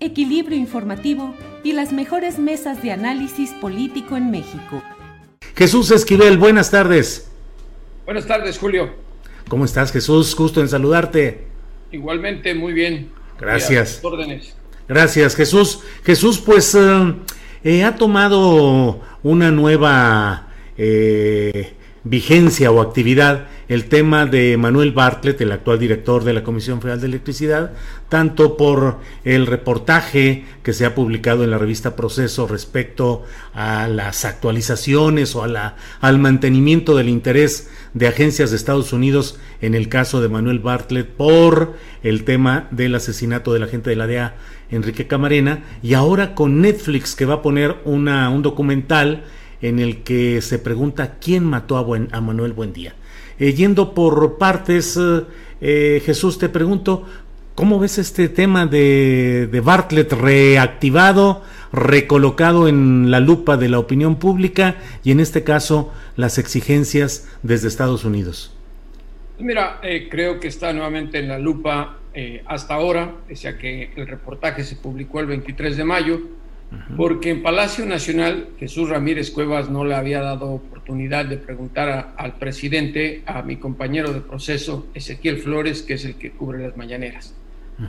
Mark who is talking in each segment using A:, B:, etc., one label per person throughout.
A: equilibrio informativo y las mejores mesas de análisis político en México.
B: Jesús Esquivel, buenas tardes.
C: Buenas tardes, Julio.
B: ¿Cómo estás, Jesús? Gusto en saludarte.
C: Igualmente, muy bien.
B: Gracias.
C: Órdenes.
B: Gracias, Jesús. Jesús, pues eh, eh, ha tomado una nueva eh, vigencia o actividad el tema de Manuel Bartlett, el actual director de la Comisión Federal de Electricidad, tanto por el reportaje que se ha publicado en la revista Proceso respecto a las actualizaciones o a la, al mantenimiento del interés de agencias de Estados Unidos en el caso de Manuel Bartlett por el tema del asesinato del agente de la DEA Enrique Camarena y ahora con Netflix que va a poner una, un documental en el que se pregunta quién mató a, Buen, a Manuel Buendía. Eh, yendo por partes, eh, eh, Jesús, te pregunto, ¿cómo ves este tema de, de, Bartlett reactivado, recolocado en la lupa de la opinión pública y en este caso las exigencias desde Estados Unidos?
C: Mira, creo que está nuevamente en la lupa hasta ahora, pese a que el reportaje se publicó el 23 de mayo porque en Palacio Nacional Jesús Ramírez Cuevas no le había dado oportunidad de preguntar a, al presidente, a mi compañero de proceso, Ezequiel Flores, que es el que cubre las mañaneras.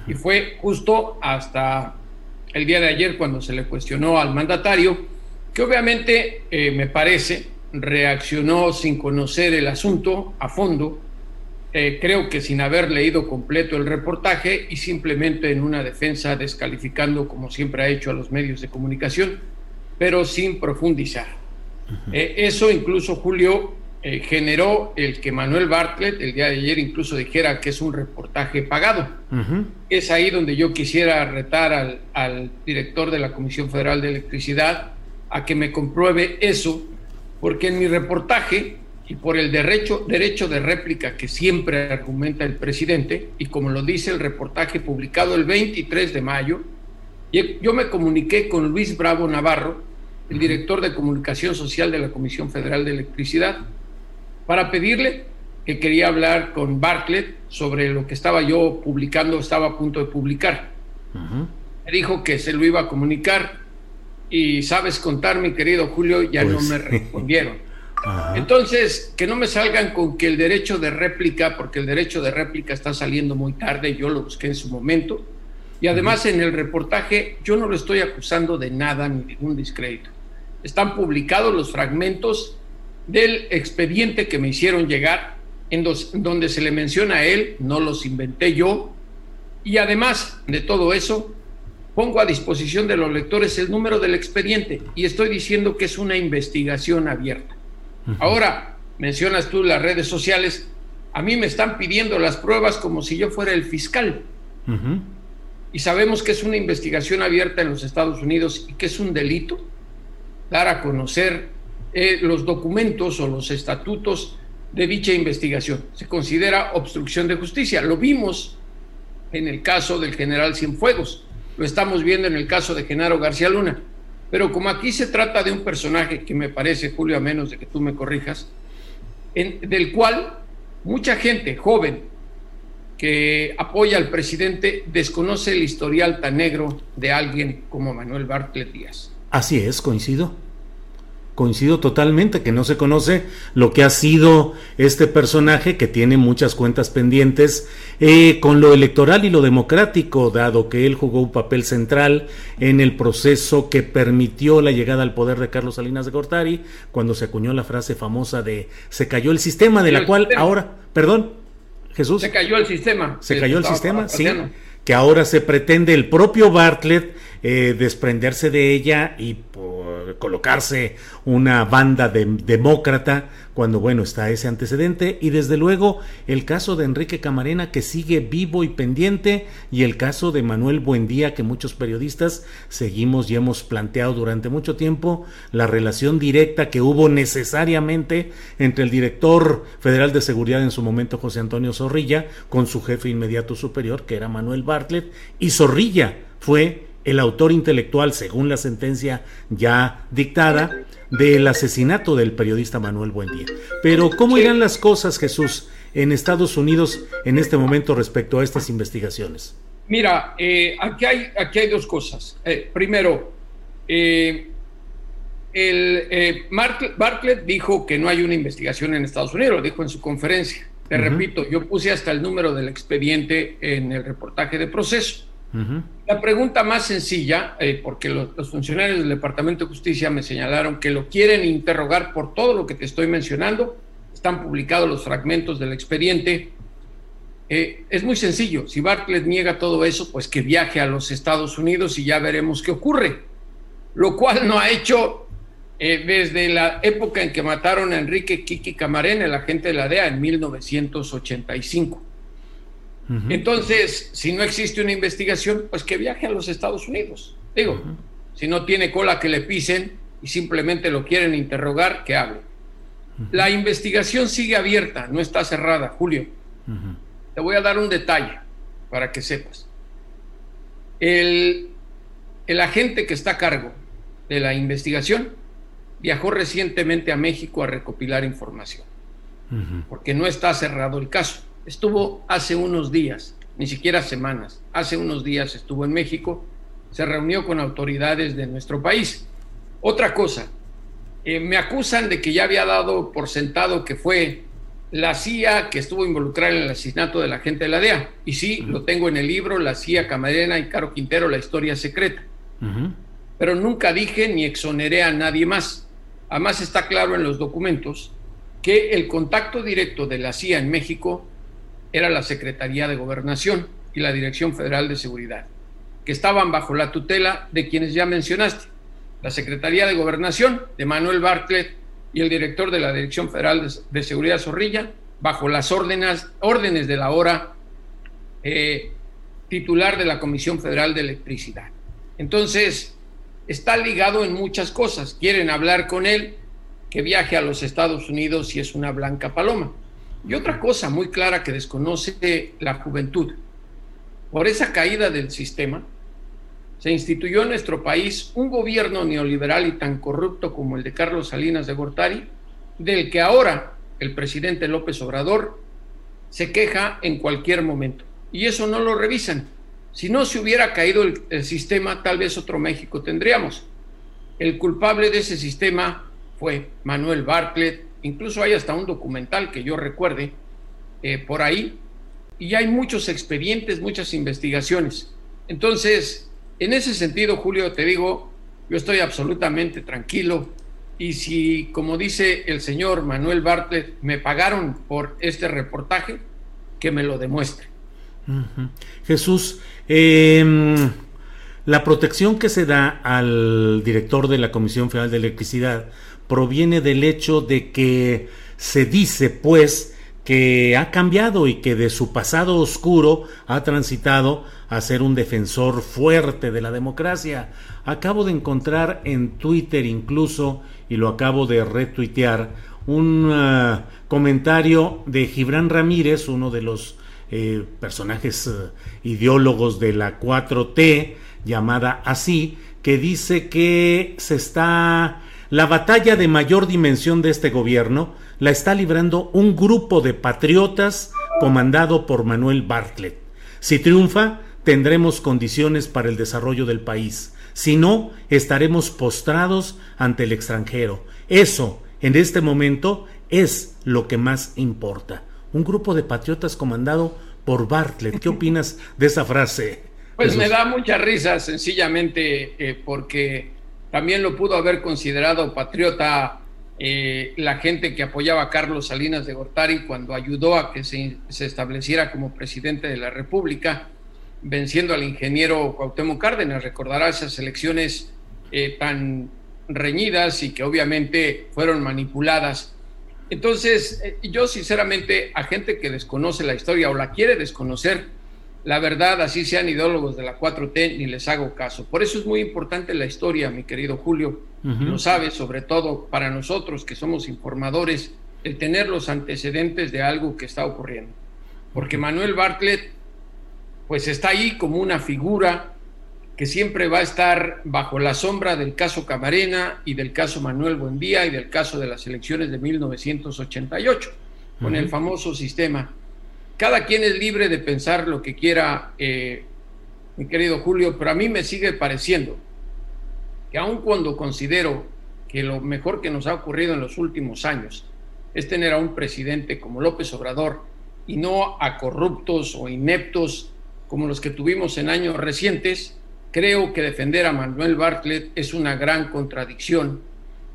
C: Y fue justo hasta el día de ayer cuando se le cuestionó al mandatario, que obviamente eh, me parece reaccionó sin conocer el asunto a fondo, eh, creo que sin haber leído completo el reportaje y simplemente en una defensa descalificando, como siempre ha hecho a los medios de comunicación, pero sin profundizar. eh, eso incluso, Julio, eh, generó el que Manuel Bartlett el día de ayer incluso dijera que es un reportaje pagado. Uh -huh. Es ahí donde yo quisiera retar al, al director de la Comisión Federal de Electricidad a que me compruebe eso, porque en mi reportaje y por el derecho, derecho de réplica que siempre argumenta el presidente, y como lo dice el reportaje publicado el 23 de mayo, yo me comuniqué con Luis Bravo Navarro, el director de comunicación social de la Comisión Federal de Electricidad, para pedirle que quería hablar con Bartlett sobre lo que estaba yo publicando, estaba a punto de publicar. Uh -huh. Me dijo que se lo iba a comunicar y sabes contar, mi querido Julio, ya pues, no me respondieron. Ajá. Entonces, que no me salgan con que el derecho de réplica, porque el derecho de réplica está saliendo muy tarde, yo lo busqué en su momento, y además en el reportaje yo no lo estoy acusando de nada ni de ningún discrédito. Están publicados los fragmentos del expediente que me hicieron llegar, en dos, donde se le menciona a él, no los inventé yo, y además de todo eso, pongo a disposición de los lectores el número del expediente y estoy diciendo que es una investigación abierta. Ahora, mencionas tú las redes sociales, a mí me están pidiendo las pruebas como si yo fuera el fiscal. Uh -huh. Y sabemos que es una investigación abierta en los Estados Unidos y que es un delito dar a conocer eh, los documentos o los estatutos de dicha investigación. Se considera obstrucción de justicia. Lo vimos en el caso del general Cienfuegos, lo estamos viendo en el caso de Genaro García Luna. Pero como aquí se trata de un personaje que me parece, Julio, a menos de que tú me corrijas, del cual mucha gente joven que apoya al presidente desconoce el historial tan negro de alguien como Manuel Bartlett Díaz.
B: Así es, coincido coincido totalmente que no se conoce lo que ha sido este personaje que tiene muchas cuentas pendientes eh, con lo electoral y lo democrático, dado que él jugó un papel central en el proceso que permitió la llegada al poder de Carlos Salinas de Gortari, cuando se acuñó la frase famosa de se cayó el sistema, de la cual ahora, perdón, Jesús.
C: Se cayó el sistema.
B: Se cayó el sistema, sí. Que ahora se pretende el propio Bartlett eh, desprenderse de ella y colocarse una banda de, demócrata cuando bueno está ese antecedente. Y desde luego el caso de Enrique Camarena que sigue vivo y pendiente y el caso de Manuel Buendía que muchos periodistas seguimos y hemos planteado durante mucho tiempo la relación directa que hubo necesariamente entre el director federal de seguridad en su momento José Antonio Zorrilla con su jefe inmediato superior que era Manuel Bartlett y Zorrilla fue el autor intelectual, según la sentencia ya dictada, del asesinato del periodista Manuel Buendía. Pero, ¿cómo irán las cosas, Jesús, en Estados Unidos en este momento respecto a estas investigaciones?
C: Mira, eh, aquí, hay, aquí hay dos cosas. Eh, primero, eh, el, Bartlett dijo que no hay una investigación en Estados Unidos, lo dijo en su conferencia. Te repito, yo puse hasta el número del expediente en el reportaje de proceso. La pregunta más sencilla, eh, porque los, funcionarios del Departamento de Justicia me señalaron que lo quieren interrogar por todo lo que te estoy mencionando, están publicados los fragmentos del expediente. Eh, es muy sencillo, si Bartlett niega todo eso, pues que viaje a los Estados Unidos y ya veremos qué ocurre. Lo cual no ha hecho eh, desde la época en que mataron a Enrique Kiki Camarena, el agente de la DEA, en 1985. Entonces, si no existe una investigación, pues que viaje a los Estados Unidos. Digo, si no tiene cola que le pisen y simplemente lo quieren interrogar, que hable. La investigación sigue abierta, no está cerrada, Julio. Te voy a dar un detalle para que sepas. El, el agente que está a cargo de la investigación viajó recientemente a México a recopilar información, porque no está cerrado el caso estuvo hace unos días, ni siquiera semanas, hace unos días estuvo en México, se reunió con autoridades de nuestro país. Otra cosa, eh, me acusan de que ya había dado por sentado que fue la CIA que estuvo involucrada en el asesinato de la gente de la DEA. Y sí, lo tengo en el libro, La CIA Camarena y Caro Quintero, La historia secreta. Pero nunca dije ni exoneré a nadie más. Además está claro en los documentos que el contacto directo de la CIA en México era la Secretaría de Gobernación y la Dirección Federal de Seguridad, que estaban bajo la tutela de quienes ya mencionaste, la Secretaría de Gobernación de Manuel Bartlett y el director de la Dirección Federal de, Seguridad Zorrilla, bajo las órdenes, órdenes de la hora eh, titular de la Comisión Federal de Electricidad. Entonces, está ligado en muchas cosas. Quieren hablar con él, que viaje a los Estados Unidos y es una blanca paloma. Y otra cosa muy clara que desconoce la juventud, por esa caída del sistema, se instituyó en nuestro país un gobierno neoliberal y tan corrupto como el de Carlos Salinas de Gortari, del que ahora el presidente López Obrador se queja en cualquier momento. Y eso no lo revisan. Si no se hubiera caído el, sistema, tal vez otro México tendríamos. El culpable de ese sistema fue Manuel Bartlett, incluso hay hasta un documental que yo recuerde eh, por ahí, y hay muchos expedientes, muchas investigaciones. Entonces, en ese sentido, Julio, te digo, yo estoy absolutamente tranquilo y si, como dice el señor Manuel Bartlett, me pagaron por este reportaje, que me lo demuestre.
B: Jesús, em, la protección que se da al director de la Comisión Federal de Electricidad proviene del hecho de que se dice, pues, que ha cambiado y que de su pasado oscuro ha transitado a ser un defensor fuerte de la democracia. Acabo de encontrar en Twitter incluso, y lo acabo de retuitear, un uh, comentario de Gibran Ramírez, uno de los eh, personajes uh, ideólogos de la 4T, llamada así, que dice que se está la batalla de mayor dimensión de este gobierno la está librando un grupo de patriotas comandado por Manuel Bartlett. Si triunfa, tendremos condiciones para el desarrollo del país. Si no, estaremos postrados ante el extranjero. Eso, en este momento, es lo que más importa. Un grupo de patriotas comandado por Bartlett. ¿Qué opinas de esa frase?
C: Pues me da mucha risa, sencillamente, eh, porque también lo pudo haber considerado patriota eh, la gente que apoyaba a Carlos Salinas de Gortari cuando ayudó a que se, estableciera como presidente de la República, venciendo al ingeniero Cuauhtémoc Cárdenas. Recordará esas elecciones eh, tan reñidas y que obviamente fueron manipuladas. Entonces, yo sinceramente a gente que desconoce la historia o la quiere desconocer, la verdad, así sean ideólogos de la 4T, ni les hago caso. Por eso es muy importante la historia, mi querido Julio. Lo sabes, sobre todo para nosotros que somos informadores, el tener los antecedentes de algo que está ocurriendo. Porque Manuel Bartlett, pues está ahí como una figura que siempre va a estar bajo la sombra del caso Camarena y del caso Manuel Buendía y del caso de las elecciones de 1988, con el famoso sistema cada quien es libre de pensar lo que quiera, eh, mi querido Julio, pero a mí me sigue pareciendo que aun cuando considero que lo mejor que nos ha ocurrido en los últimos años es tener a un presidente como López Obrador y no a corruptos o ineptos como los que tuvimos en años recientes, creo que defender a Manuel Bartlett es una gran contradicción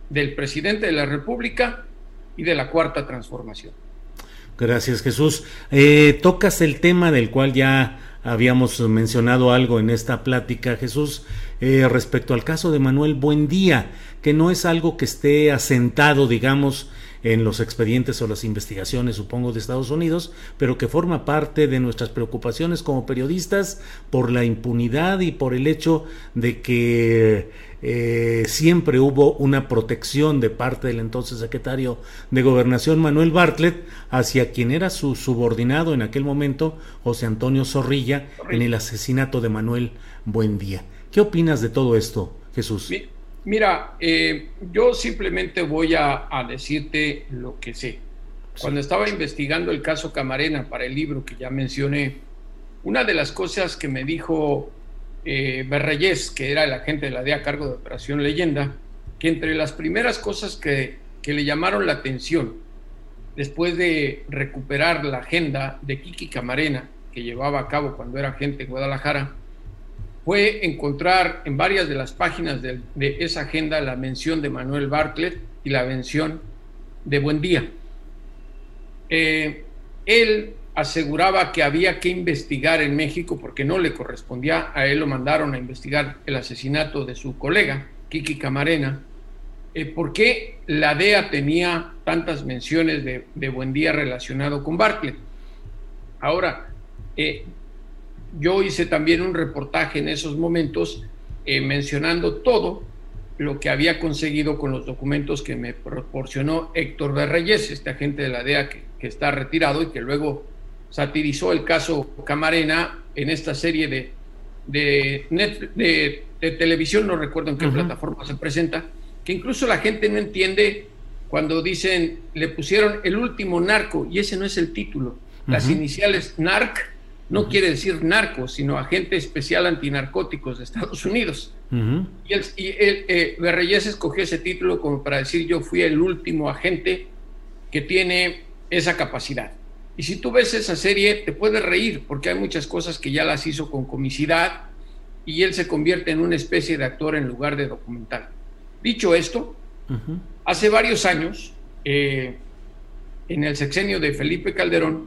C: del presidente de la República y de la Cuarta Transformación.
B: Gracias Jesús. Eh, tocas el tema del cual ya habíamos mencionado algo en esta plática, Jesús, eh, respecto al caso de Manuel Buendía, que no es algo que esté asentado, digamos, en los expedientes o las investigaciones, supongo, de Estados Unidos, pero que forma parte de nuestras preocupaciones como periodistas por la impunidad y por el hecho de que eh, siempre hubo una protección de parte del entonces secretario de Gobernación Manuel Bartlett hacia quien era su subordinado en aquel momento, José Antonio Zorrilla, en el asesinato de Manuel Buendía. ¿Qué opinas de todo esto, Jesús?
C: Mira, eh, yo simplemente voy a, decirte lo que sé. Cuando estaba investigando el caso Camarena para el libro que ya mencioné, una de las cosas que me dijo eh, Berreyes, que era el agente de la DEA a cargo de Operación Leyenda, que entre las primeras cosas que, que le llamaron la atención después de recuperar la agenda de Kiki Camarena, que llevaba a cabo cuando era agente en Guadalajara, fue encontrar en varias de las páginas de, esa agenda la mención de Manuel Bartlett y la mención de Buendía. Eh, él aseguraba que había que investigar en México porque no le correspondía, a él lo mandaron a investigar el asesinato de su colega, Kiki Camarena, eh, por qué la DEA tenía tantas menciones de, de Buendía relacionado con Bartlett. Ahora, eh, yo hice también un reportaje en esos momentos eh, mencionando todo lo que había conseguido con los documentos que me proporcionó Héctor de Reyes, este agente de la DEA que, está retirado y que luego satirizó el caso Camarena en esta serie de, de, televisión, no recuerdo en qué plataforma se presenta, que incluso la gente no entiende cuando dicen, le pusieron el último narco, y ese no es el título. Las iniciales NARC no quiere decir narco, sino agente especial antinarcóticos de Estados Unidos. Y, el, y eh, escogió ese título como para decir yo fui el último agente que tiene esa capacidad. Y si tú ves esa serie, te puedes reír, porque hay muchas cosas que ya las hizo con comicidad y él se convierte en una especie de actor en lugar de documental. Dicho esto, hace varios años, eh, en el sexenio de Felipe Calderón,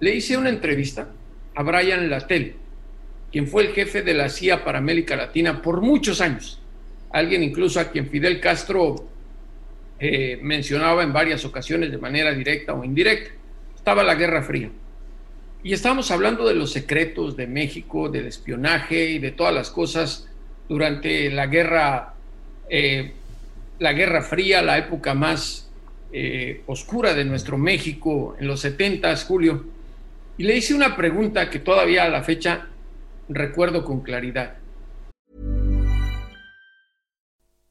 C: le hice una entrevista a Brian Lattel, quien fue el jefe de la CIA para América Latina por muchos años. Alguien incluso a quien Fidel Castro eh, mencionaba en varias ocasiones de manera directa o indirecta. Estaba la Guerra Fría. Y estábamos hablando de los secretos de México, del espionaje y de todas las cosas durante la guerra, eh, la Guerra Fría, la época más eh, oscura de nuestro México en los 70, Julio. Y le hice una pregunta que todavía a la fecha recuerdo con claridad.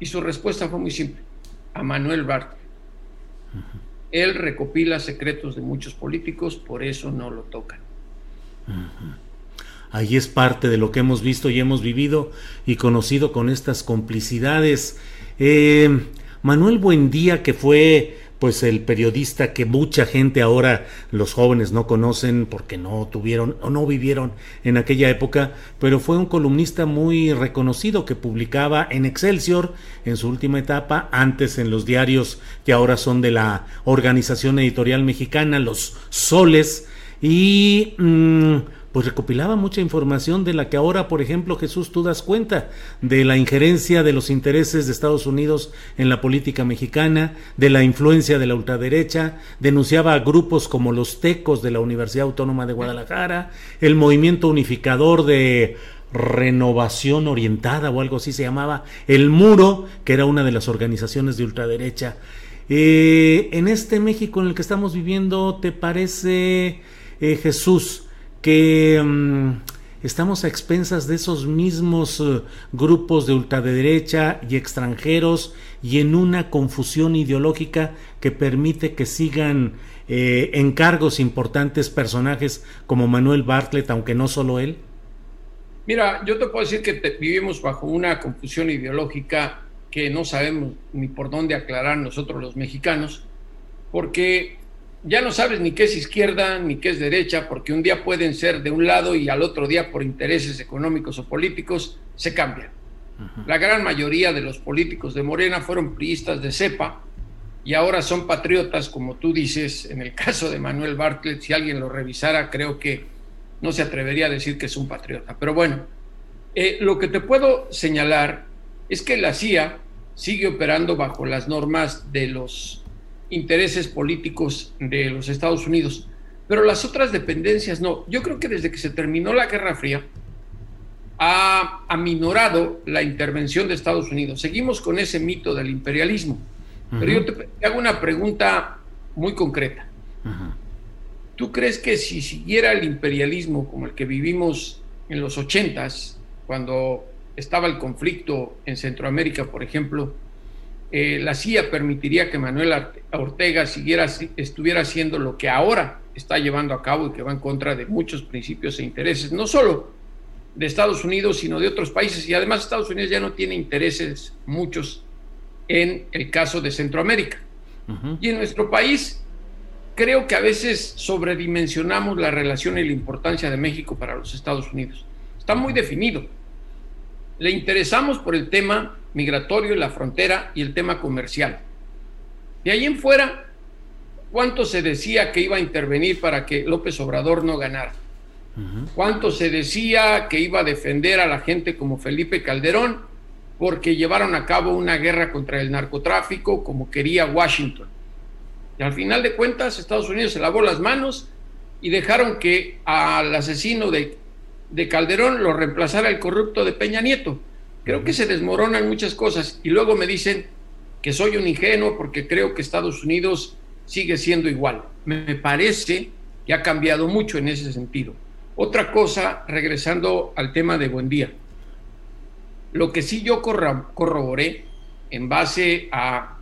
C: Y su respuesta fue muy simple, a Manuel Bartlett. Él recopila secretos de muchos políticos, por eso no lo tocan.
B: Uh-huh. Ahí es parte de lo que hemos visto y hemos vivido y conocido con estas complicidades. Eh, Manuel Buendía, que fue pues el periodista que mucha gente ahora los jóvenes no conocen porque no tuvieron o no vivieron en aquella época, pero fue un columnista muy reconocido que publicaba en Excelsior en su última etapa, antes en los diarios que ahora son de la Organización Editorial Mexicana, los Soles, y mm, pues recopilaba mucha información de la que ahora, por ejemplo, Jesús, tú das cuenta, de la injerencia de los intereses de Estados Unidos en la política mexicana, de la influencia de la ultraderecha, denunciaba a grupos como los Tecos de la Universidad Autónoma de Guadalajara, el movimiento unificador de renovación orientada o algo así se llamaba, el Muro, que era una de las organizaciones de ultraderecha. Eh, en este México en el que estamos viviendo, ¿te parece, eh, Jesús, que mm, estamos a expensas de esos mismos eh, grupos de ultraderecha y extranjeros y en una confusión ideológica que permite que sigan eh, en cargos importantes personajes como Manuel Bartlett, aunque no solo él?
C: Mira, yo te puedo decir que vivimos bajo una confusión ideológica que no sabemos ni por dónde aclarar nosotros los mexicanos, porque ya no sabes ni qué es izquierda ni qué es derecha, porque un día pueden ser de un lado y al otro día por intereses económicos o políticos se cambian. La gran mayoría de los políticos de Morena fueron priistas de cepa y ahora son patriotas, como tú dices, en el caso de Manuel Bartlett, si alguien lo revisara, creo que no se atrevería a decir que es un patriota. Pero bueno, eh, lo que te puedo señalar es que la CIA sigue operando bajo las normas de los intereses políticos de los Estados Unidos, pero las otras dependencias no. Yo creo que desde que se terminó la Guerra Fría ha aminorado la intervención de Estados Unidos. Seguimos con ese mito del imperialismo, pero yo te, hago una pregunta muy concreta. ¿Tú crees que si siguiera el imperialismo como el que vivimos en los ochentas, cuando estaba el conflicto en Centroamérica, por ejemplo, eh, la CIA permitiría que Manuel Ortega siguiera, estuviera haciendo lo que ahora está llevando a cabo y que va en contra de muchos principios e intereses, no solo de Estados Unidos, sino de otros países. Y además Estados Unidos ya no tiene intereses muchos en el caso de Centroamérica. Y en nuestro país creo que a veces sobredimensionamos la relación y la importancia de México para los Estados Unidos. Está muy definido. Le interesamos por el tema migratorio, la frontera y el tema comercial. De ahí en fuera, ¿cuánto se decía que iba a intervenir para que López Obrador no ganara? ¿Cuánto se decía que iba a defender a la gente como Felipe Calderón porque llevaron a cabo una guerra contra el narcotráfico como quería Washington. Y al final de cuentas, Estados Unidos se lavó las manos y dejaron que al asesino de, de Calderón lo reemplazara el corrupto de Peña Nieto. Creo que se desmoronan muchas cosas y luego me dicen que soy un ingenuo porque creo que Estados Unidos sigue siendo igual. Me parece que ha cambiado mucho en ese sentido. Otra cosa, regresando al tema de Buen Día. Lo que sí yo corroboré en base a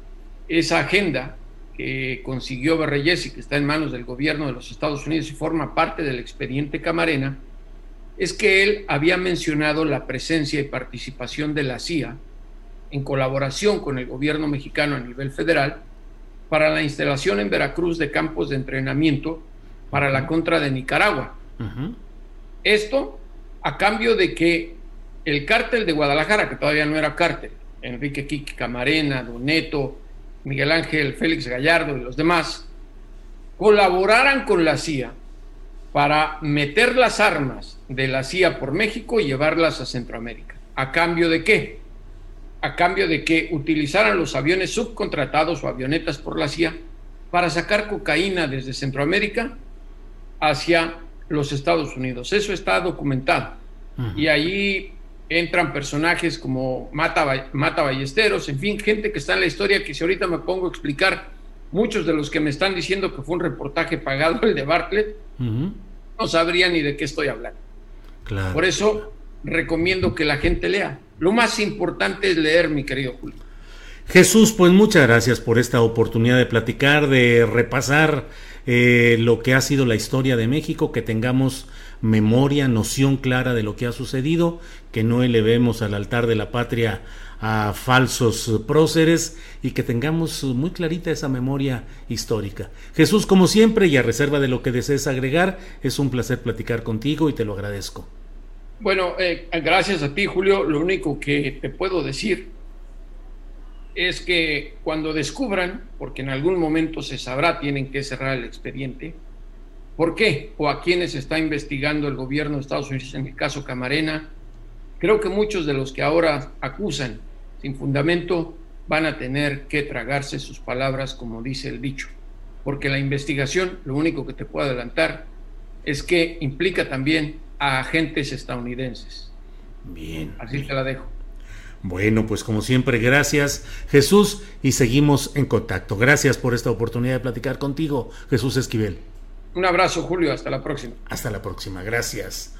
C: esa agenda que consiguió Berreyes y que está en manos del gobierno de los Estados Unidos y forma parte del expediente Camarena, es que él había mencionado la presencia y participación de la CIA en colaboración con el gobierno mexicano a nivel federal para la instalación en Veracruz de campos de entrenamiento para la contra de Nicaragua. Esto a cambio de que el cártel de Guadalajara, que todavía no era cártel, Enrique Kiki Camarena, Doneto, Miguel Ángel Félix Gallardo y los demás, colaboraran con la CIA para meter las armas de la CIA por México y llevarlas a Centroamérica. ¿A cambio de qué? A cambio de que utilizaran los aviones subcontratados o avionetas por la CIA para sacar cocaína desde Centroamérica hacia los Estados Unidos. Eso está documentado. Y ahí entran personajes como Mata, Mata Ballesteros, en fin, gente que está en la historia que si ahorita me pongo a explicar, muchos de los que me están diciendo que fue un reportaje pagado el de Bartlett, no sabrían ni de qué estoy hablando. Por eso recomiendo que la gente lea. Lo más importante es leer, mi querido Julio.
B: Jesús, pues muchas gracias por esta oportunidad de platicar, de repasar eh, lo que ha sido la historia de México, que tengamos memoria, noción clara de lo que ha sucedido, que no elevemos al altar de la patria a falsos próceres y que tengamos muy clarita esa memoria histórica. Jesús, como siempre, y a reserva de lo que desees agregar, es un placer platicar contigo y te lo agradezco.
C: Bueno, eh, gracias a ti, Julio. Lo único que te puedo decir es que cuando descubran, porque en algún momento se sabrá, tienen que cerrar el expediente, ¿por qué? O a quienes está investigando el gobierno de Estados Unidos en el caso Camarena, creo que muchos de los que ahora acusan sin fundamento van a tener que tragarse sus palabras como dice el dicho, porque la investigación, lo único que te puedo adelantar, es que implica también a agentes estadounidenses.
B: Bien.
C: Así te la dejo.
B: Bueno, pues como siempre, gracias Jesús y seguimos en contacto. Gracias por esta oportunidad de platicar contigo, Jesús Esquivel.
C: Un abrazo, Julio, hasta la próxima.
B: Hasta la próxima, gracias.